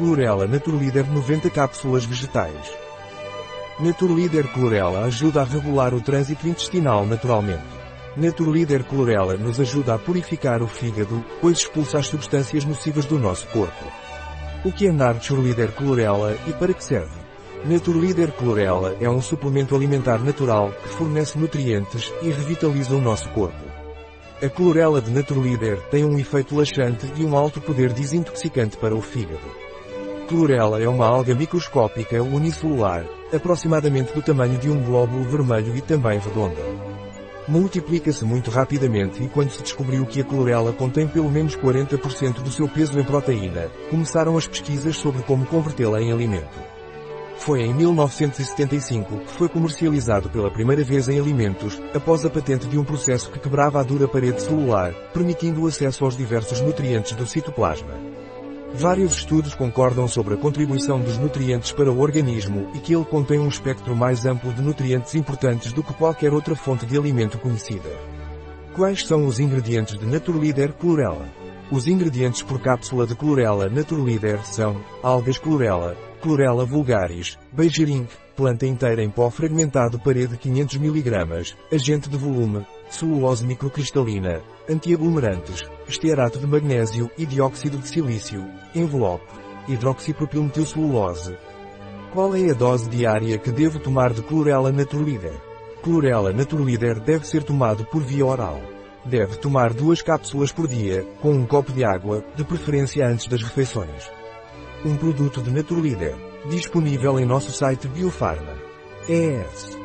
Clorela Naturleader 90 cápsulas vegetais. Naturleader Clorela ajuda a regular o trânsito intestinal naturalmente. Naturleader Clorela nos ajuda a purificar o fígado, pois expulsa as substâncias nocivas do nosso corpo. O que é Naturleader Clorela e para que serve? Naturleader Clorela é um suplemento alimentar natural que fornece nutrientes e revitaliza o nosso corpo. A clorela de Naturleader tem um efeito laxante e um alto poder desintoxicante para o fígado. Clorela é uma alga microscópica unicelular, aproximadamente do tamanho de um glóbulo vermelho e também redonda. Multiplica-se muito rapidamente e quando se descobriu que a clorela contém pelo menos 40% do seu peso em proteína, começaram as pesquisas sobre como convertê-la em alimento. Foi em 1975 que foi comercializado pela primeira vez em alimentos, após a patente de um processo que quebrava a dura parede celular, permitindo o acesso aos diversos nutrientes do citoplasma. Vários estudos concordam sobre a contribuição dos nutrientes para o organismo e que ele contém um espectro mais amplo de nutrientes importantes do que qualquer outra fonte de alimento conhecida. Quais são os ingredientes de Naturleader Chlorella? Os ingredientes por cápsula de clorela Naturleader são algas clorela, clorela vulgaris, beijering, planta inteira em pó fragmentado parede 500 mg, agente de volume, celulose microcristalina, antiaglomerantes, estearato de magnésio e dióxido de silício, envelope, hidroxipropilmetilcelulose. Qual é a dose diária que devo tomar de clorela naturlíder? Clorela naturlíder deve ser tomado por via oral. Deve tomar duas cápsulas por dia, com um copo de água, de preferência antes das refeições. Um produto de Naturlíder, disponível em nosso site Biofarma. ES